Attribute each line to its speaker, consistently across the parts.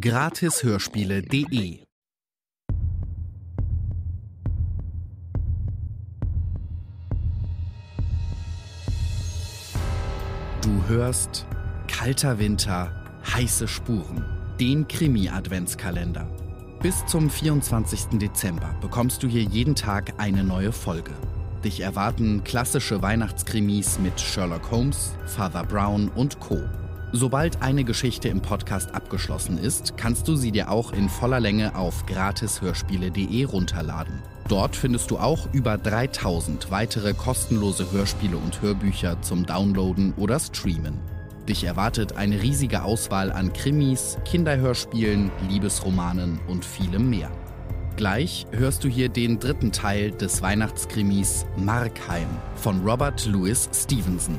Speaker 1: Gratishörspiele.de Du hörst Kalter Winter, heiße Spuren, den Krimi-Adventskalender. Bis zum 24. Dezember bekommst du hier jeden Tag eine neue Folge. Dich erwarten klassische Weihnachtskrimis mit Sherlock Holmes, Father Brown und Co. Sobald eine Geschichte im Podcast abgeschlossen ist, kannst du sie dir auch in voller Länge auf gratishörspiele.de runterladen. Dort findest du auch über 3000 weitere kostenlose Hörspiele und Hörbücher zum Downloaden oder Streamen. Dich erwartet eine riesige Auswahl an Krimis, Kinderhörspielen, Liebesromanen und vielem mehr. Gleich hörst du hier den dritten Teil des Weihnachtskrimis Markheim von Robert Louis Stevenson.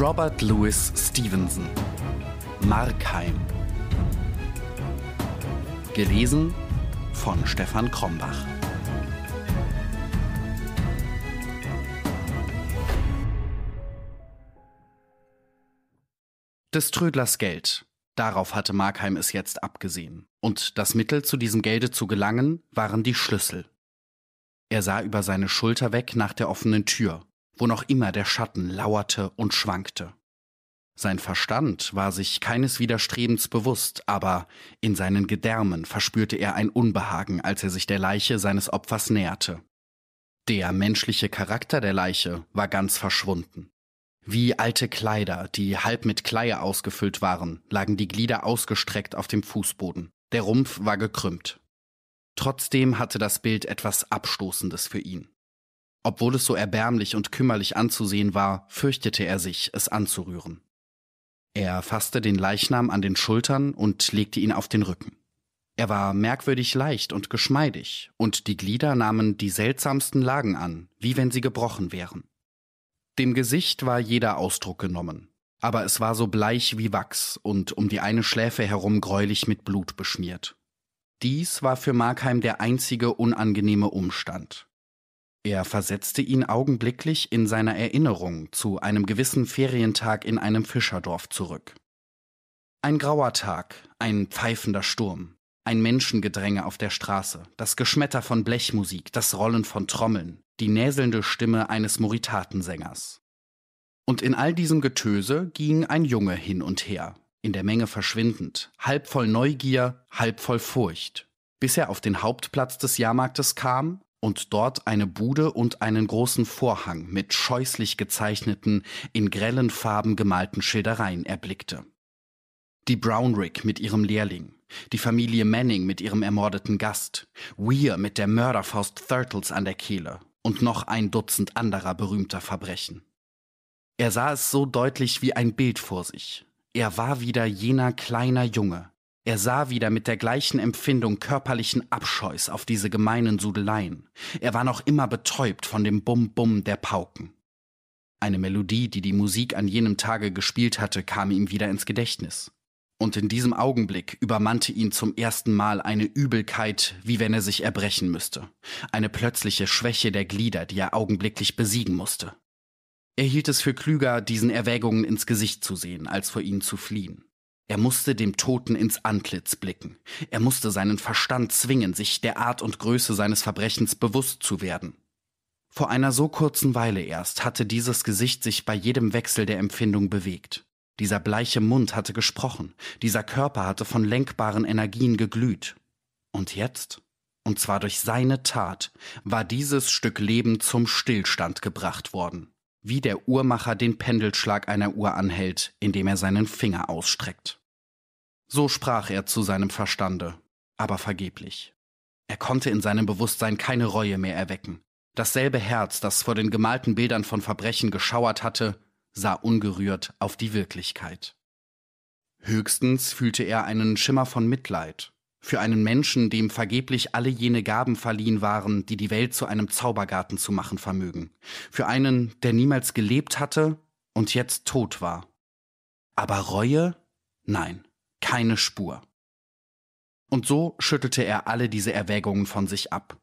Speaker 1: Robert Louis Stevenson Markheim Gelesen von Stefan Krombach Des Trödlers Geld. Darauf hatte Markheim es jetzt abgesehen. Und das Mittel, zu diesem Gelde zu gelangen, waren die Schlüssel. Er sah über seine Schulter weg nach der offenen Tür, wo noch immer der Schatten lauerte und schwankte. Sein Verstand war sich keines Widerstrebens bewusst, aber in seinen Gedärmen verspürte er ein Unbehagen, als er sich der Leiche seines Opfers näherte. Der menschliche Charakter der Leiche war ganz verschwunden. Wie alte Kleider, die halb mit Kleie ausgefüllt waren, lagen die Glieder ausgestreckt auf dem Fußboden. Der Rumpf war gekrümmt. Trotzdem hatte das Bild etwas Abstoßendes für ihn. Obwohl es so erbärmlich und kümmerlich anzusehen war, fürchtete er sich, es anzurühren. Er fasste den Leichnam an den Schultern und legte ihn auf den Rücken. Er war merkwürdig leicht und geschmeidig, und die Glieder nahmen die seltsamsten Lagen an, wie wenn sie gebrochen wären. Dem Gesicht war jeder Ausdruck genommen, aber es war so bleich wie Wachs und um die eine Schläfe herum gräulich mit Blut beschmiert. Dies war für Markheim der einzige unangenehme Umstand. Er versetzte ihn augenblicklich in seiner Erinnerung zu einem gewissen Ferientag in einem Fischerdorf zurück. Ein grauer Tag, ein pfeifender Sturm, ein Menschengedränge auf der Straße, das Geschmetter von Blechmusik, das Rollen von Trommeln, die näselnde Stimme eines Moritatensängers. Und in all diesem Getöse ging ein Junge hin und her, in der Menge verschwindend, halb voll Neugier, halb voll Furcht, bis er auf den Hauptplatz des Jahrmarktes kam und dort eine Bude und einen großen Vorhang mit scheußlich gezeichneten, in grellen Farben gemalten Schildereien erblickte. Die Brownrigg mit ihrem Lehrling, die Familie Manning mit ihrem ermordeten Gast, Weir mit der Mörderfaust Thurtles an der Kehle und noch ein Dutzend anderer berühmter Verbrechen. Er sah es so deutlich wie ein Bild vor sich. Er war wieder jener kleiner Junge. Er sah wieder mit der gleichen Empfindung körperlichen Abscheus auf diese gemeinen Sudeleien. Er war noch immer betäubt von dem Bum-Bum der Pauken. Eine Melodie, die die Musik an jenem Tage gespielt hatte, kam ihm wieder ins Gedächtnis. Und in diesem Augenblick übermannte ihn zum ersten Mal eine Übelkeit, wie wenn er sich erbrechen müsste. Eine plötzliche Schwäche der Glieder, die er augenblicklich besiegen musste. Er hielt es für klüger, diesen Erwägungen ins Gesicht zu sehen, als vor ihnen zu fliehen. Er musste dem Toten ins Antlitz blicken. Er musste seinen Verstand zwingen, sich der Art und Größe seines Verbrechens bewusst zu werden. Vor einer so kurzen Weile erst hatte dieses Gesicht sich bei jedem Wechsel der Empfindung bewegt. Dieser bleiche Mund hatte gesprochen, dieser Körper hatte von lenkbaren Energien geglüht. Und jetzt, und zwar durch seine Tat, war dieses Stück Leben zum Stillstand gebracht worden, wie der Uhrmacher den Pendelschlag einer Uhr anhält, indem er seinen Finger ausstreckt. So sprach er zu seinem Verstande, aber vergeblich. Er konnte in seinem Bewusstsein keine Reue mehr erwecken. Dasselbe Herz, das vor den gemalten Bildern von Verbrechen geschauert hatte, sah ungerührt auf die Wirklichkeit. Höchstens fühlte er einen Schimmer von Mitleid für einen Menschen, dem vergeblich alle jene Gaben verliehen waren, die die Welt zu einem Zaubergarten zu machen vermögen, für einen, der niemals gelebt hatte und jetzt tot war. Aber Reue? Nein, keine Spur. Und so schüttelte er alle diese Erwägungen von sich ab.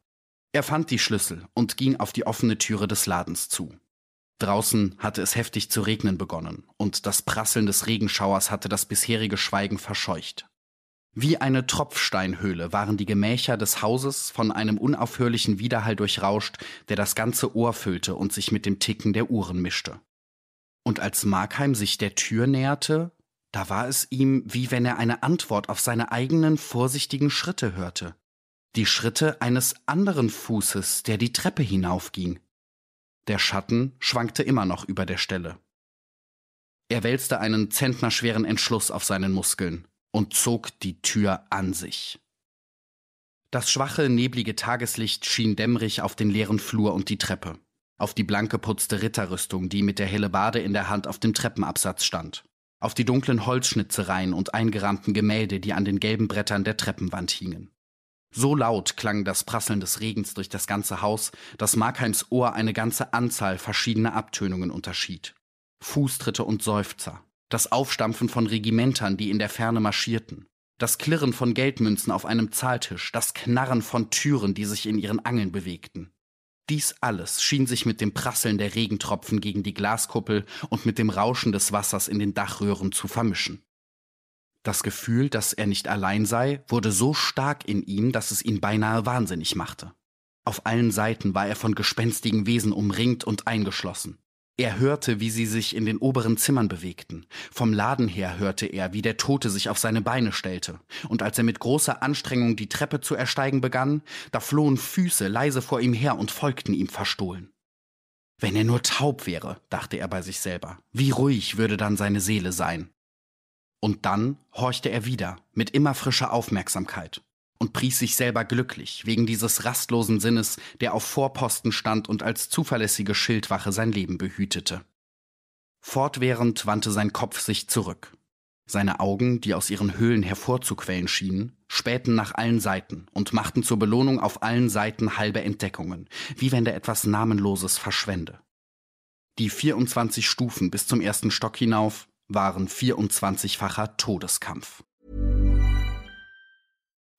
Speaker 1: Er fand die Schlüssel und ging auf die offene Türe des Ladens zu. Draußen hatte es heftig zu regnen begonnen, und das Prasseln des Regenschauers hatte das bisherige Schweigen verscheucht. Wie eine Tropfsteinhöhle waren die Gemächer des Hauses von einem unaufhörlichen Widerhall durchrauscht, der das ganze Ohr füllte und sich mit dem Ticken der Uhren mischte. Und als Markheim sich der Tür näherte, da war es ihm, wie wenn er eine Antwort auf seine eigenen vorsichtigen Schritte hörte. Die Schritte eines anderen Fußes, der die Treppe hinaufging. Der Schatten schwankte immer noch über der Stelle. Er wälzte einen zentnerschweren Entschluss auf seinen Muskeln und zog die Tür an sich. Das schwache, neblige Tageslicht schien dämmerig auf den leeren Flur und die Treppe, auf die blank geputzte Ritterrüstung, die mit der Hellebade in der Hand auf dem Treppenabsatz stand, auf die dunklen Holzschnitzereien und eingerahmten Gemälde, die an den gelben Brettern der Treppenwand hingen. So laut klang das Prasseln des Regens durch das ganze Haus, dass Markheims Ohr eine ganze Anzahl verschiedener Abtönungen unterschied. Fußtritte und Seufzer, das Aufstampfen von Regimentern, die in der Ferne marschierten, das Klirren von Geldmünzen auf einem Zahltisch, das Knarren von Türen, die sich in ihren Angeln bewegten. Dies alles schien sich mit dem Prasseln der Regentropfen gegen die Glaskuppel und mit dem Rauschen des Wassers in den Dachröhren zu vermischen. Das Gefühl, dass er nicht allein sei, wurde so stark in ihm, dass es ihn beinahe wahnsinnig machte. Auf allen Seiten war er von gespenstigen Wesen umringt und eingeschlossen. Er hörte, wie sie sich in den oberen Zimmern bewegten. Vom Laden her hörte er, wie der Tote sich auf seine Beine stellte. Und als er mit großer Anstrengung die Treppe zu ersteigen begann, da flohen Füße leise vor ihm her und folgten ihm verstohlen. Wenn er nur taub wäre, dachte er bei sich selber, wie ruhig würde dann seine Seele sein. Und dann horchte er wieder mit immer frischer Aufmerksamkeit und pries sich selber glücklich wegen dieses rastlosen Sinnes, der auf Vorposten stand und als zuverlässige Schildwache sein Leben behütete. Fortwährend wandte sein Kopf sich zurück. Seine Augen, die aus ihren Höhlen hervorzuquellen schienen, spähten nach allen Seiten und machten zur Belohnung auf allen Seiten halbe Entdeckungen, wie wenn der etwas Namenloses verschwende. Die 24 Stufen bis zum ersten Stock hinauf waren 24-facher Todeskampf.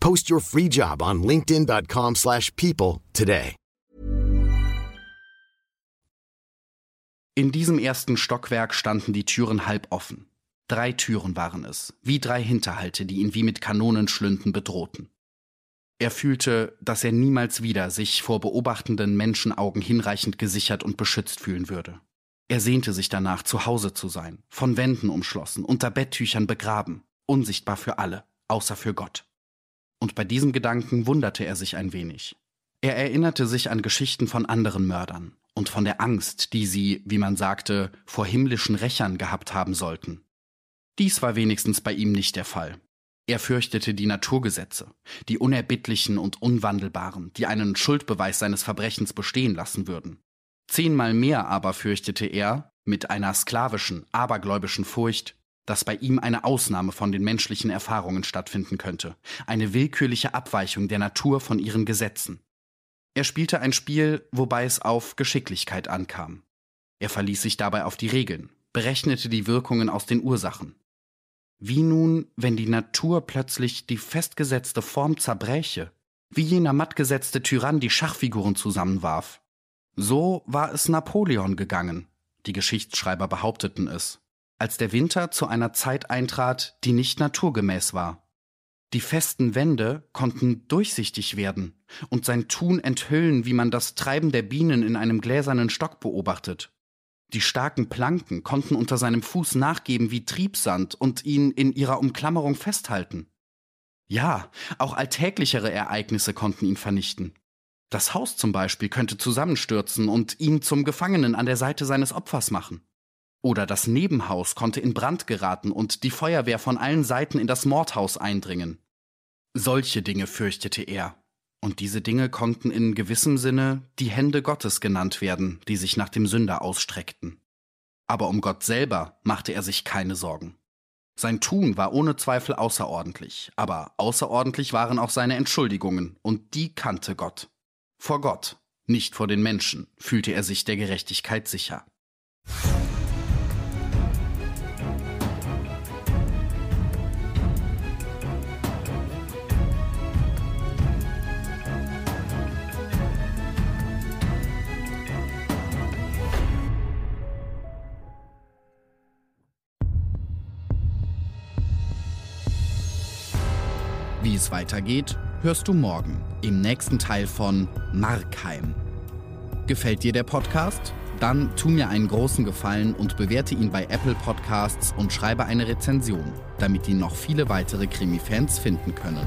Speaker 2: Post your free job on linkedin.com/people slash people today.
Speaker 1: In diesem ersten Stockwerk standen die Türen halb offen. Drei Türen waren es, wie drei Hinterhalte, die ihn wie mit Kanonenschlünden bedrohten. Er fühlte, dass er niemals wieder sich vor beobachtenden Menschenaugen hinreichend gesichert und beschützt fühlen würde. Er sehnte sich danach, zu Hause zu sein, von Wänden umschlossen, unter Betttüchern begraben, unsichtbar für alle, außer für Gott. Und bei diesem Gedanken wunderte er sich ein wenig. Er erinnerte sich an Geschichten von anderen Mördern und von der Angst, die sie, wie man sagte, vor himmlischen Rächern gehabt haben sollten. Dies war wenigstens bei ihm nicht der Fall. Er fürchtete die Naturgesetze, die unerbittlichen und unwandelbaren, die einen Schuldbeweis seines Verbrechens bestehen lassen würden. Zehnmal mehr aber fürchtete er, mit einer sklavischen, abergläubischen Furcht, dass bei ihm eine Ausnahme von den menschlichen Erfahrungen stattfinden könnte, eine willkürliche Abweichung der Natur von ihren Gesetzen. Er spielte ein Spiel, wobei es auf Geschicklichkeit ankam. Er verließ sich dabei auf die Regeln, berechnete die Wirkungen aus den Ursachen. Wie nun, wenn die Natur plötzlich die festgesetzte Form zerbräche, wie jener mattgesetzte Tyrann die Schachfiguren zusammenwarf? So war es Napoleon gegangen, die Geschichtsschreiber behaupteten es, als der Winter zu einer Zeit eintrat, die nicht naturgemäß war. Die festen Wände konnten durchsichtig werden und sein Tun enthüllen, wie man das Treiben der Bienen in einem gläsernen Stock beobachtet. Die starken Planken konnten unter seinem Fuß nachgeben wie Triebsand und ihn in ihrer Umklammerung festhalten. Ja, auch alltäglichere Ereignisse konnten ihn vernichten. Das Haus zum Beispiel könnte zusammenstürzen und ihn zum Gefangenen an der Seite seines Opfers machen. Oder das Nebenhaus konnte in Brand geraten und die Feuerwehr von allen Seiten in das Mordhaus eindringen. Solche Dinge fürchtete er. Und diese Dinge konnten in gewissem Sinne die Hände Gottes genannt werden, die sich nach dem Sünder ausstreckten. Aber um Gott selber machte er sich keine Sorgen. Sein Tun war ohne Zweifel außerordentlich, aber außerordentlich waren auch seine Entschuldigungen, und die kannte Gott. Vor Gott, nicht vor den Menschen, fühlte er sich der Gerechtigkeit sicher. Es weitergeht, hörst du morgen im nächsten Teil von Markheim. Gefällt dir der Podcast? Dann tu mir einen großen Gefallen und bewerte ihn bei Apple Podcasts und schreibe eine Rezension, damit ihn noch viele weitere Krimi-Fans finden können.